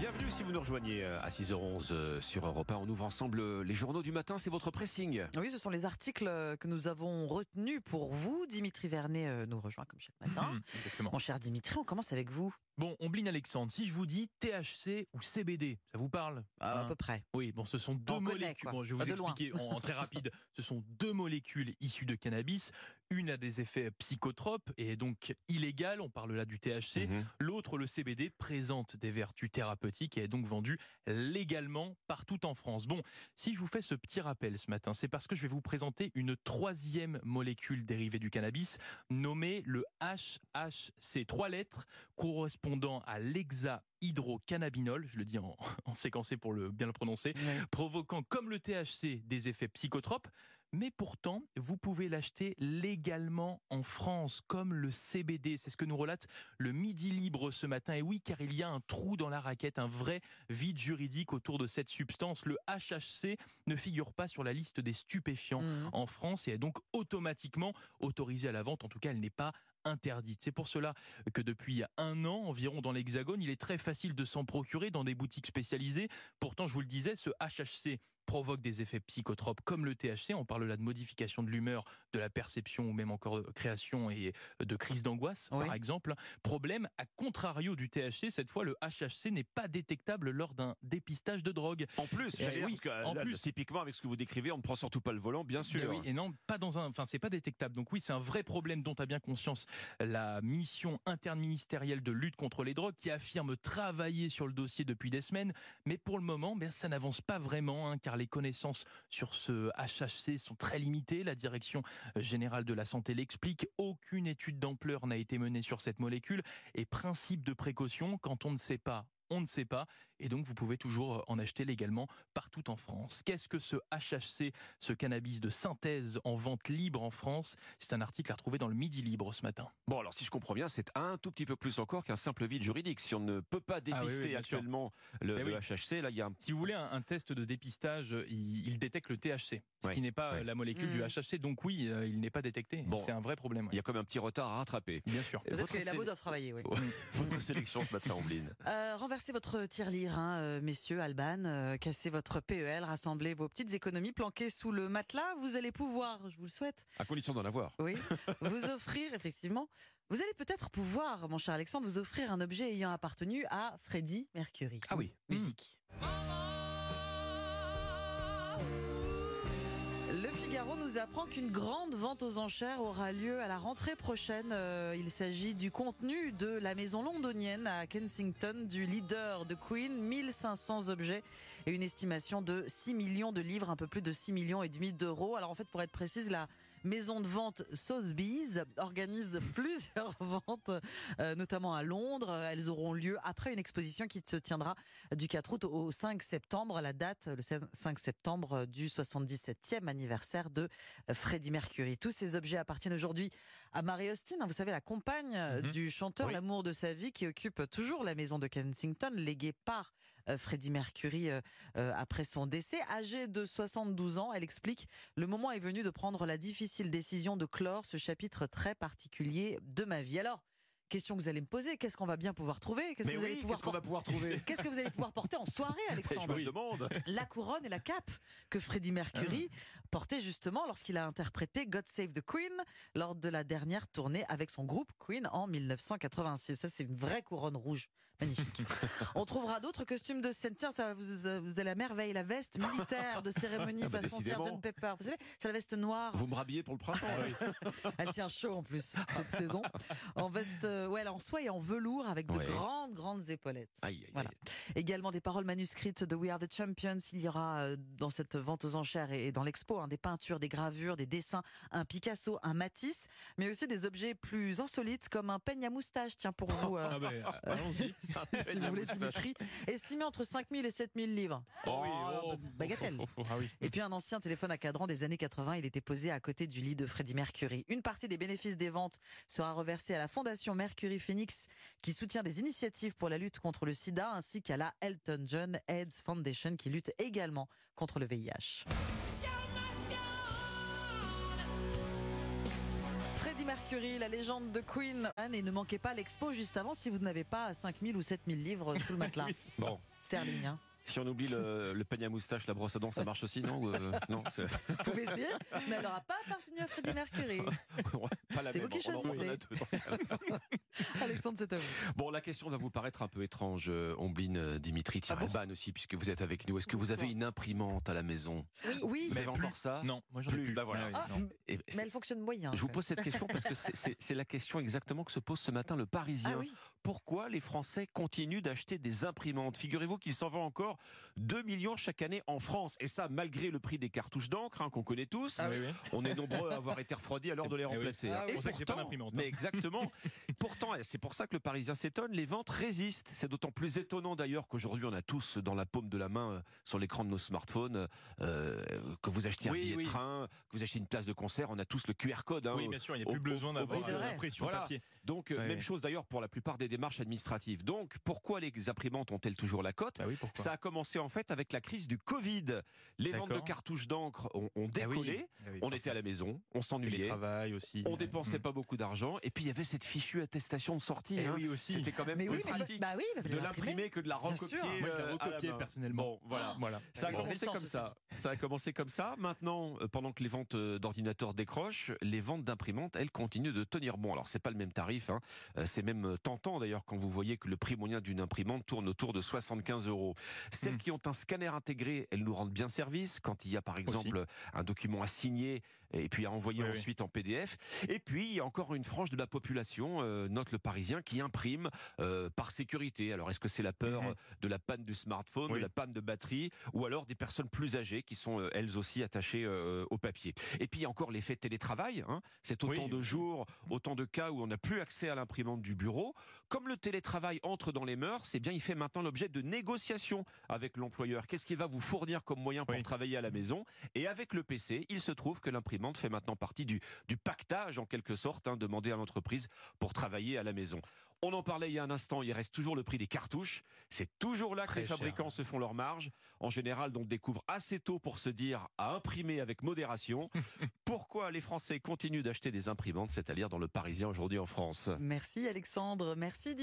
Bienvenue si vous nous rejoignez euh, à 6h11 euh, sur Europe 1. On ouvre ensemble euh, les journaux du matin, c'est votre pressing. Oui, ce sont les articles que nous avons retenus pour vous. Dimitri Vernet nous rejoint comme chaque matin. Exactement. Mon cher Dimitri, on commence avec vous. Bon, Ombline Alexandre, si je vous dis THC ou CBD, ça vous parle? À Hein peu près. Oui, bon, ce sont deux On molécules. Bon, je vais vous expliquer en, en très rapide. Ce sont deux molécules issues de cannabis. Une a des effets psychotropes et est donc illégale. On parle là du THC. Mhm. L'autre, le CBD, présente des vertus thérapeutiques et est donc vendu légalement partout en France. Bon, si je vous fais ce petit rappel ce matin, c'est parce que je vais vous présenter une troisième molécule dérivée du cannabis nommée le HHC. Trois lettres correspondant à l'hexahydrocannabinol, je le dis en, en séquencé pour le, bien le prononcer, provoquant comme le THC des effets psychotropes, mais pourtant, vous pouvez l'acheter légalement en France, comme le CBD. C'est ce que nous relate le Midi Libre ce matin. Et oui, car il y a un trou dans la raquette, un vrai vide juridique autour de cette substance. Le HHC ne figure pas sur la liste des stupéfiants Mhm. en France et est donc automatiquement autorisée à la vente. En tout cas, elle n'est pas interdite. C'est pour cela que depuis un an environ dans l'Hexagone, il est très facile de s'en procurer dans des boutiques spécialisées. Pourtant, je vous le disais, ce HHC provoque des effets psychotropes comme le THC. On parle là de modification de l'humeur, de la perception ou même encore de création et de crise d'angoisse, Oui. par exemple. Problème, à contrario du THC, cette fois, le HHC n'est pas détectable lors d'un dépistage de drogue. En plus, Eh j'allais dire, oui, parce que, en là, plus. typiquement avec ce que vous décrivez, on ne prend surtout pas le volant, bien Eh sûr. oui, et non, pas dans un, enfin, c'est pas détectable. Donc oui, c'est un vrai problème dont a bien conscience la mission interministérielle de lutte contre les drogues qui affirme travailler sur le dossier depuis des semaines. Mais pour le moment, ben, ça n'avance pas vraiment, hein, car les connaissances sur ce HHC sont très limitées. La direction générale de la santé l'explique. Aucune étude d'ampleur n'a été menée sur cette molécule. Et principe de précaution, quand on ne sait pas, on ne sait pas, et donc vous pouvez toujours en acheter légalement partout en France. Qu'est-ce que ce HHC, ce cannabis de synthèse en vente libre en France? C'est un article à retrouver dans le Midi Libre ce matin. Bon, alors si je comprends bien, c'est un tout petit peu plus encore qu'un simple vide juridique. Si on ne peut pas Ah oui, oui, dépister actuellement le, Eh le oui. HHC, là, il y a un Si vous voulez un, un test de dépistage, il, il détecte le THC, ce Ouais, qui n'est pas ouais. euh, la molécule du HHC. Donc oui, euh, il n'est pas détecté. Bon. C'est un vrai problème. il y a comme un petit retard à rattraper. Bien sûr. Peut-être Votre que les labos doivent travailler, oui. Votre sélection ce matin, Ombline. Euh, renversez votre tirelire, hein, euh, messieurs, Alban. euh, cassez votre PEL, rassemblez vos petites économies planquées sous le matelas. Vous allez pouvoir, je vous le souhaite, À condition d'en avoir. oui, vous offrir, effectivement. Vous allez peut-être pouvoir, mon cher Alexandre, vous offrir un objet ayant appartenu à Freddie Mercury. Ah oui. Musique. Le Figaro nous apprend qu'une grande vente aux enchères aura lieu à la rentrée prochaine. Euh, il s'agit du contenu de la maison londonienne à Kensington, du leader de Queen, 1500 objets et une estimation de 6 millions de livres, un peu plus de 6 millions et demi d'euros. Alors en fait, pour être précise, la maison de vente Sotheby's organise plusieurs ventes, euh, notamment à Londres. Elles auront lieu après une exposition qui se tiendra du 4 août au 5 septembre, la date, le 5 septembre du 77e anniversaire de Freddie Mercury. Tous ces objets appartiennent aujourd'hui à Mary Austin, hein, vous savez, la compagne euh, Mhm. du chanteur, Oui. l'amour de sa vie, qui occupe toujours la maison de Kensington, léguée par euh, Freddie Mercury euh, euh, après son décès. Âgée de 72 ans, elle explique Le moment est venu de prendre la difficile décision de clore ce chapitre très particulier de ma vie. Alors, question que vous allez me poser qu'est-ce qu'on va bien pouvoir trouver Qu'est-ce que vous allez pouvoir qu'est-ce qu'on va pouvoir trouver Qu'est-ce que vous allez pouvoir porter en soirée, Je Alexandre me le demande. la couronne et la cape que Freddie Mercury portait justement lorsqu'il a interprété God Save the Queen lors de la dernière tournée avec son groupe Queen en 1986. Ça, c'est une vraie couronne rouge. Magnifique. On trouvera d'autres costumes de scène. Tiens, ça, vous, vous allez à merveille. La veste militaire de cérémonie Ah bah, façon. Sgt Pepper. Vous savez, c'est la veste noire. Vous me rhabillez pour le printemps. Elle tient chaud en plus cette saison. En veste, euh, ouais, en soie et en velours avec de Ouais. grandes, grandes épaulettes. Aïe, aïe, Voilà. aïe. Également des paroles manuscrites de We Are the Champions. Il y aura euh, dans cette vente aux enchères et et dans l'expo hein, des peintures, des gravures, des dessins, un Picasso, un Matisse, mais aussi des objets plus insolites comme un peigne à moustache. Tiens pour vous, euh, Ah ben, allons-y. si, vous voulez. Dimitri, estimé entre 5000 et 7000 livres. Oh oui, oh, bagatelle. oh, oh, ah oui. Et puis un ancien téléphone à cadran des années 80, il était posé à côté du lit de Freddie Mercury. Une partie des bénéfices des ventes sera reversée à la fondation Mercury Phoenix qui soutient des initiatives pour la lutte contre le sida ainsi qu'à la Elton John AIDS Foundation qui lutte également contre le VIH. Mercury, la légende de Queen. Et ne manquez pas l'expo juste avant si vous n'avez pas 5000 ou 7000 livres sous le matelas. Oui. Bon, Sterling, hein. Si on oublie le, le peigne à moustache, la brosse à dents, ça marche aussi, non Ou, euh, Non, Vous pouvez essayer, mais elle n'aura pas appartenu à Freddie Mercury. C'est vous qui choisissez. Alexandre, c'est à vous. Bon, la question va vous paraître un peu étrange, euh, Ombline, euh, Dimitri, Ah bon Thierry aussi, puisque vous êtes avec nous. Est-ce que vous avez une imprimante à la maison? Oui, Vous Mais avez plus. encore ça? Non, moi j'en ai Plus, plus. bah voilà. Ah, non. Et mais elle fonctionne moyen. Je vous pose cette question parce que c'est- la question exactement que se pose ce matin le Parisien. Ah oui. Pourquoi les Français continuent d'acheter des imprimantes? Figurez-vous qu'il s'en vend encore 2 millions chaque année en France. Et ça, malgré le prix des cartouches d'encre hein, qu'on connaît tous. Ah oui, oui. On est nombreux à avoir été refroidis alors de les Eh remplacer. Ah hein. oui. Et d'imprimante, hein. Mais exactement. Pourtant, et c'est pour ça que le Parisien s'étonne, les ventes résistent. C'est d'autant plus étonnant d'ailleurs qu'aujourd'hui on a tous dans la paume de la main, euh, sur l'écran de nos smartphones, euh, que vous achetiez un Oui, billet oui. de train, que vous achetiez une place de concert, on a tous le QR code. hein, Oui, bien sûr, il n'y a au- plus besoin d'avoir l'impression Voilà. papier. donc, euh, Ouais, même chose d'ailleurs pour la plupart des démarches administratives. Donc, pourquoi les imprimantes ont-elles toujours la cote? Bah oui, Ça a commencé en fait avec la crise du Covid. Les ventes de cartouches d'encre ont, ont Ah oui. décollé. Ah oui, On était à la maison, on s'ennuyait, on dépensait Mm. pas beaucoup d'argent, et puis il y avait cette fichue attestation de sortie. Eh hein. oui aussi. C'était quand même Mais plus oui, mais, pratique bah oui, de l'imprimer. que de la Bien recopier. Moi, je l'ai euh, recopié personnellement. Bon, voilà. Voilà. Ça a Bon, commencé temps, comme ça. Ça a commencé comme ça. Maintenant, euh, pendant que les ventes euh, d'ordinateurs décrochent, les ventes d'imprimantes, elles, continuent de tenir bon. Alors, c'est pas le même tarif. hein. C'est même tentant d'ailleurs quand vous voyez que le prix moyen d'une imprimante tourne autour de 75 euros. Celles Hmm. qui ont un scanner intégré, elles nous rendent bien service. Quand il y a par exemple un document à signer et puis à envoyer Oui, oui. ensuite en PDF. Et puis, il y a encore une frange de la population, euh, note le Parisien, qui imprime euh, par sécurité. Alors, est-ce que c'est la peur Mhm. de la panne du smartphone, Oui. de la panne de batterie, ou alors des personnes plus âgées qui sont euh, elles aussi attachées au papier? Et puis, il y a encore l'effet télétravail. hein. C'est autant de jours, autant de cas où on n'a plus accès à l'imprimante du bureau. Comme le télétravail entre dans les mœurs, eh bien, il fait maintenant l'objet de négociations avec l'employeur. Qu'est-ce qu'il va vous fournir comme moyen pour travailler à la maison? Et avec le PC, il se trouve que l'imprimante fait maintenant partie du, du pactage, en quelque sorte, hein, demandé à l'entreprise pour travailler à la maison. On en parlait il y a un instant, il reste toujours le prix des cartouches. C'est toujours là que Très les cher. fabricants se font leur marge. En général, on découvre assez tôt pour se dire à imprimer avec modération. Pourquoi les Français continuent d'acheter des imprimantes C'est à lire dans le Parisien aujourd'hui en France. Merci Alexandre, merci Dimitri.